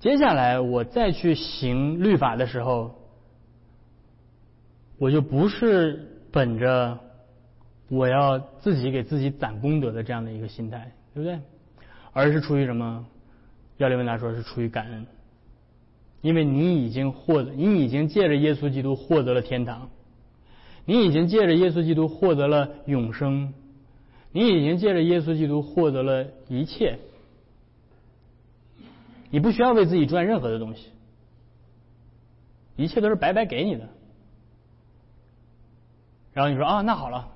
接下来我再去行律法的时候，我就不是本着我要自己给自己攒功德的这样的一个心态，对不对？而是出于什么？要里问答说是出于感恩。因为你已经获得，你已经借着耶稣基督获得了天堂，你已经借着耶稣基督获得了永生，你已经借着耶稣基督获得了一切，你不需要为自己赚任何的东西，一切都是白白给你的。然后你说啊，那好了，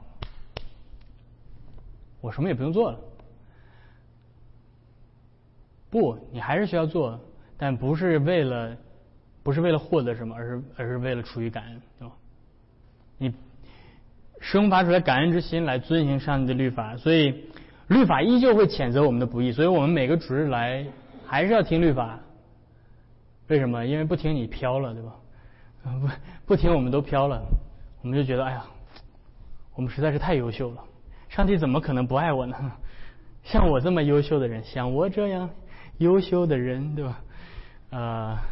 我什么也不用做了。不，你还是需要做。但不是为了，不是为了获得什么，而是而是为了出于感恩，对吧？你生发出来感恩之心来遵行上帝的律法，所以律法依旧会谴责我们的不义，所以我们每个主日来还是要听律法。为什么？因为不听你飘了，对吧？不不听我们都飘了，我们就觉得哎呀，我们实在是太优秀了，上帝怎么可能不爱我呢？像我这么优秀的人，像我这样优秀的人，对吧？啊，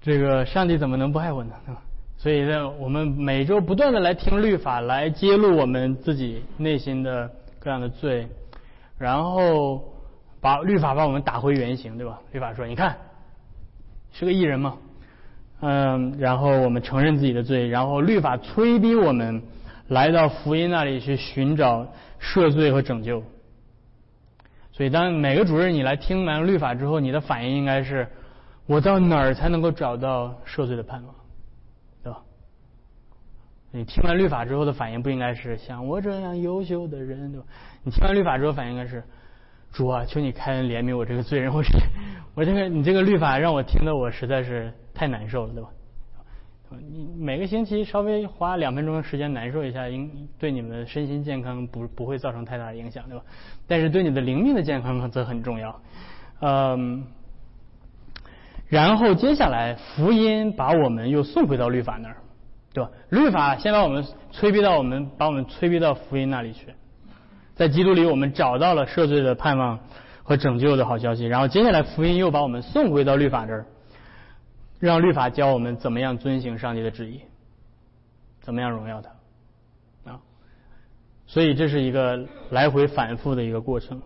这个上帝怎么能不爱我呢？所以呢，我们每周不断的来听律法，来揭露我们自己内心的各样的罪，然后把律法把我们打回原形，对吧？律法说：“你看，是个艺人嘛。”嗯，然后我们承认自己的罪，然后律法催逼我们来到福音那里去寻找赦罪和拯救。所以，当每个主任你来听完律法之后，你的反应应该是：我到哪儿才能够找到赦罪的盼望，对吧？你听完律法之后的反应不应该是像我这样优秀的人，对吧？你听完律法之后反应应该是：主啊，求你开恩怜悯我这个罪人，我是我这个你这个律法让我听的我实在是太难受了，对吧？你每个星期稍微花两分钟的时间难受一下，应对你们的身心健康不不会造成太大的影响，对吧？但是对你的灵命的健康则很重要。嗯，然后接下来福音把我们又送回到律法那儿，对吧？律法先把我们催逼到我们，把我们催逼到福音那里去，在基督里我们找到了赦罪的盼望和拯救的好消息，然后接下来福音又把我们送回到律法这儿。让律法教我们怎么样遵行上帝的旨意，怎么样荣耀他啊！所以这是一个来回反复的一个过程。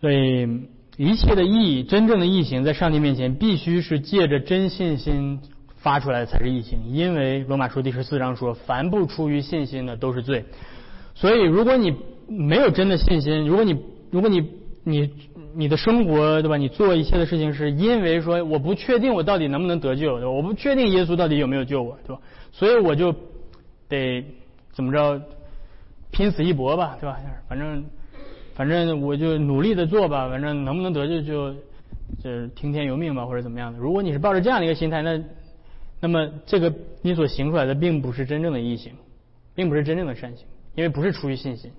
所以一切的义，真正的义行，在上帝面前必须是借着真信心发出来的才是义行。因为罗马书第十四章说：“凡不出于信心的都是罪。”所以如果你没有真的信心，如果你如果你你。你的生活对吧？你做一切的事情是因为说我不确定我到底能不能得救，对吧？我不确定耶稣到底有没有救我，对吧？所以我就得怎么着拼死一搏吧，对吧？反正反正我就努力的做吧，反正能不能得救就就听天由命吧，或者怎么样的。如果你是抱着这样的一个心态，那那么这个你所行出来的并不是真正的义行，并不是真正的善行，因为不是出于信心。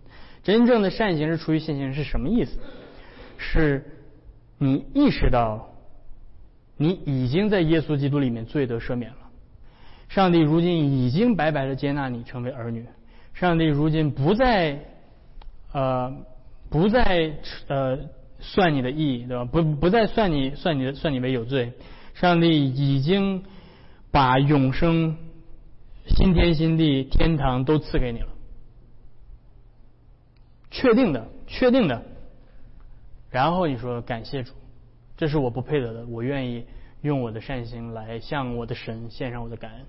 真正的善行是出于信心，是什么意思？是你意识到你已经在耶稣基督里面罪得赦免了，上帝如今已经白白的接纳你成为儿女，上帝如今不再呃不再呃算你的义，对吧？不不再算你算你算你为有罪，上帝已经把永生、新天新地、天堂都赐给你了。确定的，确定的。然后你说感谢主，这是我不配得的，我愿意用我的善心来向我的神献上我的感恩。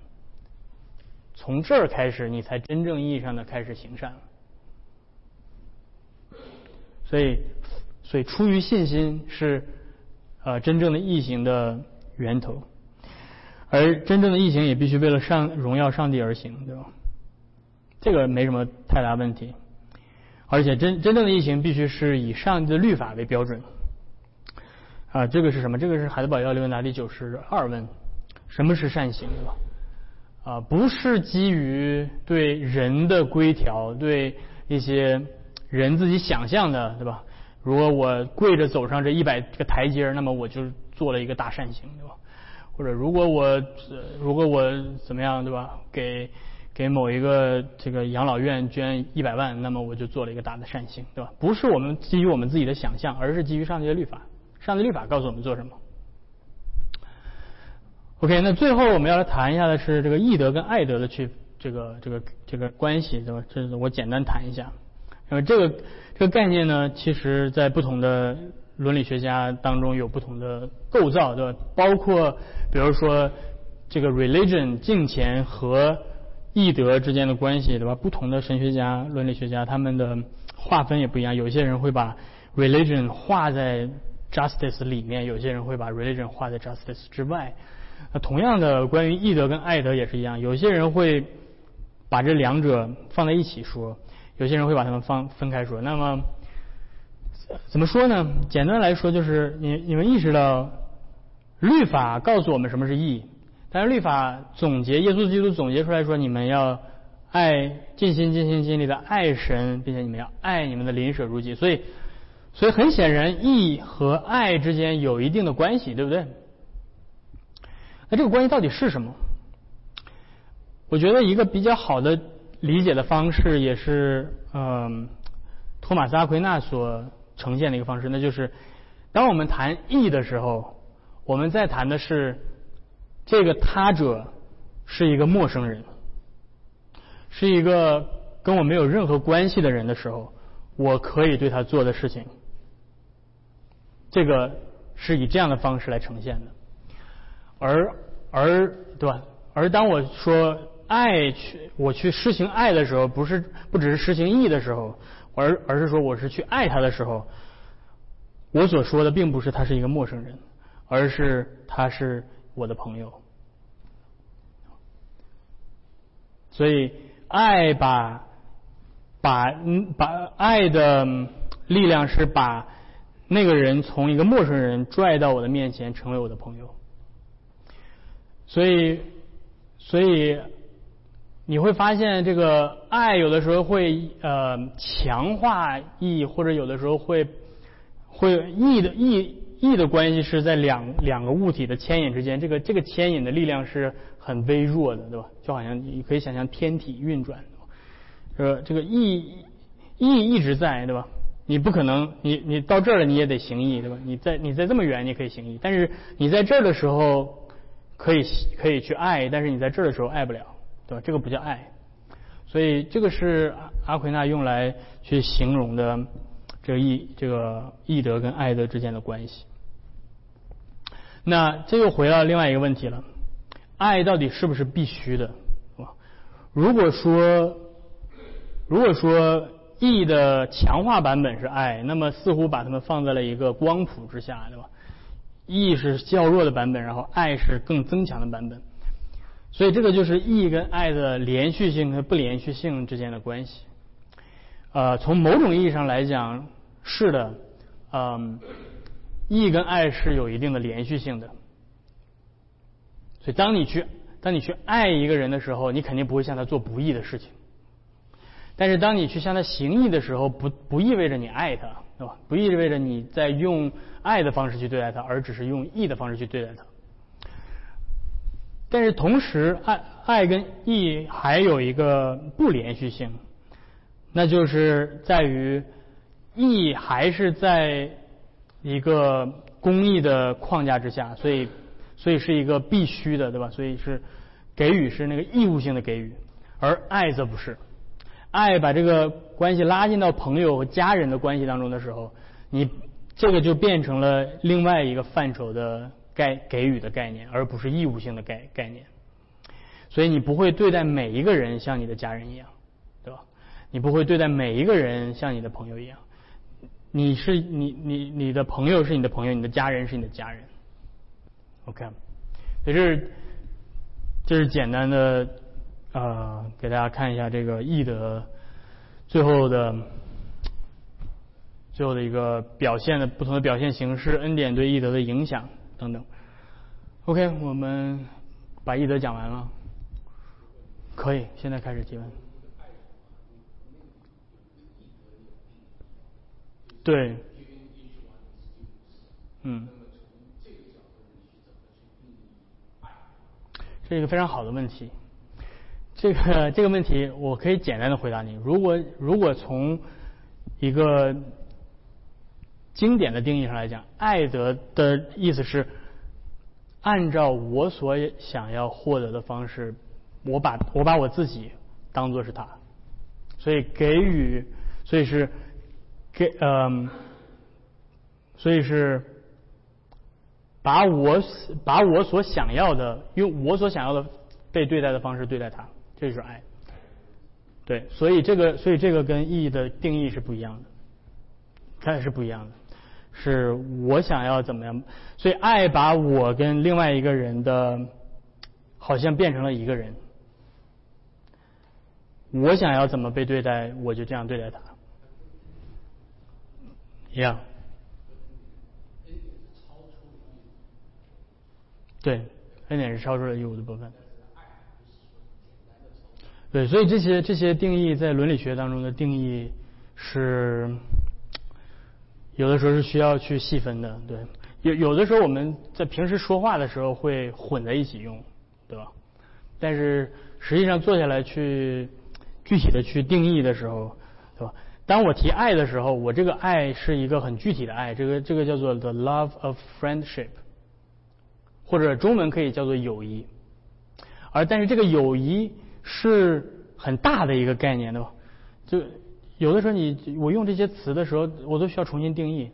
从这儿开始，你才真正意义上的开始行善了。所以，所以出于信心是呃真正的义行的源头，而真正的义行也必须为了上荣耀上帝而行，对吧？这个没什么太大问题。而且真真正的义行必须是以上的律法为标准，啊，这个是什么？这个是海德堡要理问答第九十二问：什么是善行？对吧？啊，不是基于对人的规条，对一些人自己想象的，对吧？如果我跪着走上这一百个台阶，那么我就做了一个大善行，对吧？或者如果我如果我怎么样，对吧？给给某一个这个养老院捐一百万，那么我就做了一个大的善行，对吧？不是我们基于我们自己的想象，而是基于上帝的律法。上帝律法告诉我们做什么。OK，那最后我们要来谈一下的是这个义德跟爱德的去这个这个这个关系，对吧？这是我简单谈一下。那么这个这个概念呢，其实在不同的伦理学家当中有不同的构造，对吧？包括比如说这个 religion 敬虔和义德之间的关系，对吧？不同的神学家、伦理学家，他们的划分也不一样。有些人会把 religion 画在 justice 里面，有些人会把 religion 画在 justice 之外。那同样的，关于义德跟爱德也是一样。有些人会把这两者放在一起说，有些人会把它们放分开说。那么怎么说呢？简单来说，就是你你们意识到律法告诉我们什么是义。但是律法总结，耶稣基督总结出来说，你们要爱尽心尽心尽力的爱神，并且你们要爱你们的邻舍如己。所以，所以很显然，义和爱之间有一定的关系，对不对？那这个关系到底是什么？我觉得一个比较好的理解的方式，也是嗯，托马斯阿奎那所呈现的一个方式，那就是当我们谈义的时候，我们在谈的是。这个他者是一个陌生人，是一个跟我没有任何关系的人的时候，我可以对他做的事情，这个是以这样的方式来呈现的。而而对吧？而当我说爱去我去施行爱的时候，不是不只是施行义的时候，而而是说我是去爱他的时候，我所说的并不是他是一个陌生人，而是他是我的朋友。所以，爱把把嗯把爱的力量是把那个人从一个陌生人拽到我的面前，成为我的朋友。所以，所以你会发现，这个爱有的时候会呃强化义，或者有的时候会会义的义义的关系是在两两个物体的牵引之间，这个这个牵引的力量是。很微弱的，对吧？就好像你可以想象天体运转，呃，这个义义一直在，对吧？你不可能，你你到这儿了，你也得行义，对吧？你在你在这么远，你可以行义，但是你在这儿的时候可以可以去爱，但是你在这儿的时候爱不了，对吧？这个不叫爱，所以这个是阿奎那用来去形容的这个义这个义德跟爱德之间的关系。那这又回到另外一个问题了。爱到底是不是必须的？如果说，如果说 E 的强化版本是爱，那么似乎把它们放在了一个光谱之下，对吧？？E 是较弱的版本，然后爱是更增强的版本。所以这个就是 E 跟爱的连续性和不连续性之间的关系。呃，从某种意义上来讲，是的，嗯，义跟爱是有一定的连续性的。所以，当你去当你去爱一个人的时候，你肯定不会向他做不义的事情。但是当你去向他行义的时候，不不意味着你爱他，对吧？不意味着你在用爱的方式去对待他，而只是用义的方式去对待他。但是同时，爱爱跟义还有一个不连续性，那就是在于义还是在一个公益的框架之下，所以所以是一个必须的，对吧？所以是给予是那个义务性的给予，而爱则不是。爱把这个关系拉近到朋友和家人的关系当中的时候，你这个就变成了另外一个范畴的概给予的概念，而不是义务性的概概念。所以你不会对待每一个人像你的家人一样，对吧？你不会对待每一个人像你的朋友一样。你是你你你的朋友是你的朋友，你的家人是你的家人。OK，所以这是这是简单的。呃，给大家看一下这个义德最后的最后的一个表现的不同的表现形式，恩典对义德的影响等等。OK，我们把义德讲完了，可以现在开始提问。对，嗯，这是一个非常好的问题。这个这个问题，我可以简单的回答你。如果如果从一个经典的定义上来讲，爱德的意思是按照我所想要获得的方式，我把我把我自己当做是他，所以给予，所以是给嗯，所以是把我把我所想要的，用我所想要的被对待的方式对待他。这就是爱，对，所以这个，所以这个跟意义的定义是不一样的，它也是不一样的，是我想要怎么样，所以爱把我跟另外一个人的，好像变成了一个人，我想要怎么被对待，我就这样对待他，一样，对，恩典是超出了义务的部分。对，所以这些这些定义在伦理学当中的定义是有的时候是需要去细分的。对，有有的时候我们在平时说话的时候会混在一起用，对吧？但是实际上坐下来去具体的去定义的时候，当我提爱的时候，我这个爱是一个很具体的爱，这个这个叫做 the love of friendship，或者中文可以叫做友谊。而但是这个友谊。是很大的一个概念，对吧？就有的时候你我用这些词的时候，我都需要重新定义。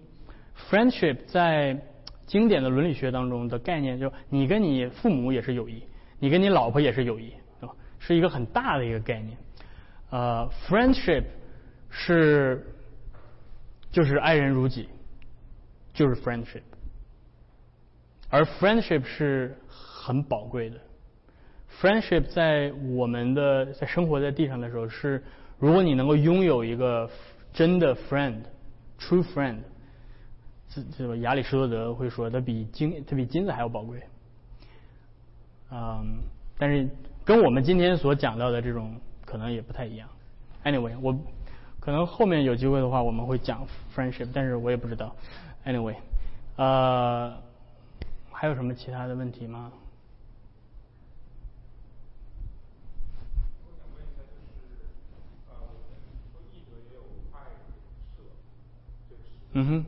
Friendship 在经典的伦理学当中的概念，就你跟你父母也是友谊，你跟你老婆也是友谊，对吧？是一个很大的一个概念。呃，Friendship 是就是爱人如己，就是 Friendship，而 Friendship 是很宝贵的。Friendship 在我们的在生活在地上的时候是，如果你能够拥有一个真的 friend，true friend，这这个亚里士多德会说，它比金它比金子还要宝贵。嗯，但是跟我们今天所讲到的这种可能也不太一样。Anyway，我可能后面有机会的话我们会讲 friendship，但是我也不知道。Anyway，呃，还有什么其他的问题吗？嗯哼，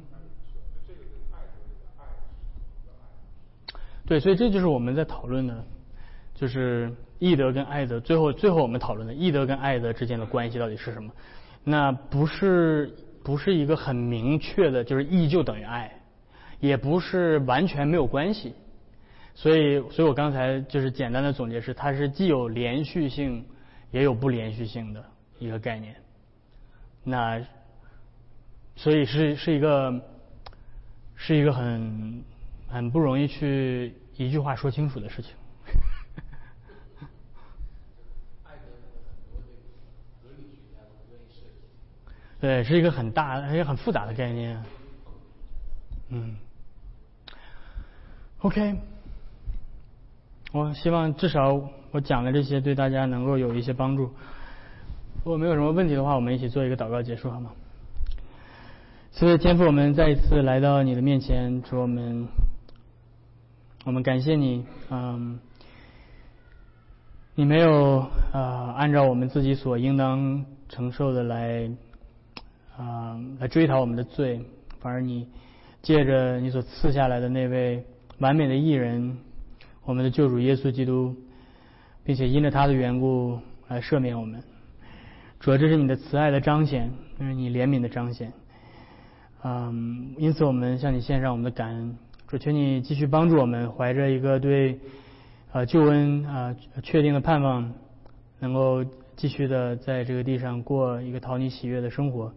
对，所以这就是我们在讨论的，就是义德跟爱德。最后，最后我们讨论的义德跟爱德之间的关系到底是什么？那不是不是一个很明确的，就是义就等于爱，也不是完全没有关系。所以，所以我刚才就是简单的总结是，它是既有连续性，也有不连续性的一个概念。那。所以是是一个是一个很很不容易去一句话说清楚的事情。对，是一个很大而且很复杂的概念。嗯。OK。我希望至少我讲的这些对大家能够有一些帮助。如果没有什么问题的话，我们一起做一个祷告结束好吗？所以天父，我们再一次来到你的面前，主我们，我们感谢你，嗯，你没有啊按照我们自己所应当承受的来啊来追讨我们的罪，反而你借着你所赐下来的那位完美的艺人，我们的救主耶稣基督，并且因着他的缘故来赦免我们。主要这是你的慈爱的彰显，这是你怜悯的彰显。嗯，因此我们向你献上我们的感恩，主求你继续帮助我们，怀着一个对呃救恩啊确定的盼望，能够继续的在这个地上过一个讨你喜悦的生活。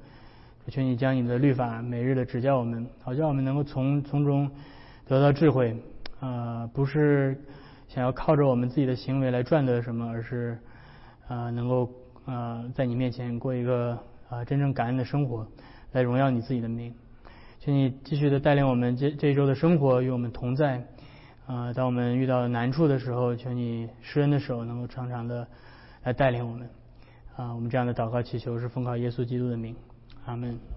求你将你的律法每日的指教我们，好叫我们能够从从中得到智慧。啊，不是想要靠着我们自己的行为来赚得什么，而是啊能够啊在你面前过一个啊真正感恩的生活。来荣耀你自己的名，请你继续的带领我们这这一周的生活，与我们同在。啊，当我们遇到难处的时候，求你施恩的手能够常常的来带领我们。啊，我们这样的祷告祈求是奉靠耶稣基督的名，阿门。